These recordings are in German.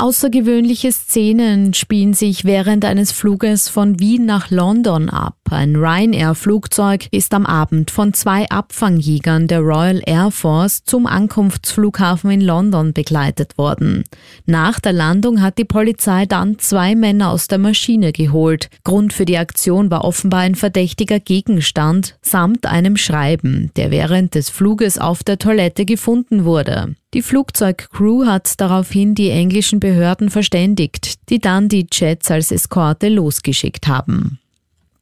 Außergewöhnliche Szenen spielen sich während eines Fluges von Wien nach London ab. Ein Ryanair-Flugzeug ist am Abend von zwei Abfangjägern der Royal Air Force zum Ankunftsflughafen in London begleitet worden. Nach der Landung hat die Polizei dann zwei Männer aus der Maschine geholt. Grund für die Aktion war offenbar ein verdächtiger Gegenstand samt einem Schreiben, der während des Fluges auf der Toilette gefunden wurde. Die Flugzeugcrew hat daraufhin die englischen Behörden verständigt, die dann die Jets als Eskorte losgeschickt haben.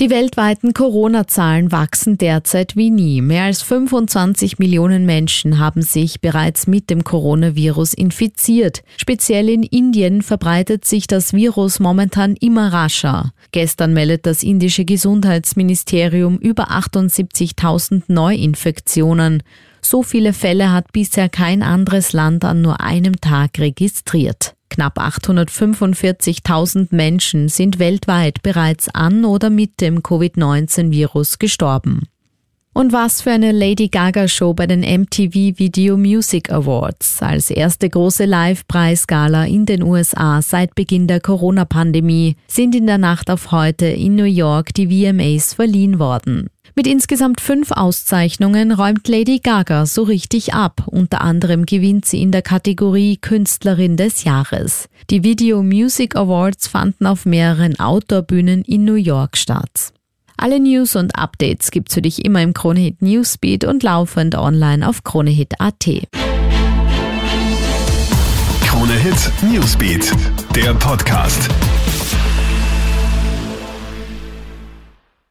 Die weltweiten Corona-Zahlen wachsen derzeit wie nie. Mehr als 25 Millionen Menschen haben sich bereits mit dem Coronavirus infiziert. Speziell in Indien verbreitet sich das Virus momentan immer rascher. Gestern meldet das indische Gesundheitsministerium über 78.000 Neuinfektionen. So viele Fälle hat bisher kein anderes Land an nur einem Tag registriert. Knapp 845.000 Menschen sind weltweit bereits an oder mit dem Covid-19-Virus gestorben. Und was für eine Lady Gaga Show bei den MTV Video Music Awards als erste große Live-Preisgala in den USA seit Beginn der Corona-Pandemie sind in der Nacht auf heute in New York die VMAs verliehen worden. Mit insgesamt fünf Auszeichnungen räumt Lady Gaga so richtig ab. Unter anderem gewinnt sie in der Kategorie Künstlerin des Jahres. Die Video Music Awards fanden auf mehreren Outdoor-Bühnen in New York statt. Alle News und Updates gibt's für dich immer im Kronehit Newsbeat und laufend online auf kronehit.at. Kronehit Newsbeat, der Podcast.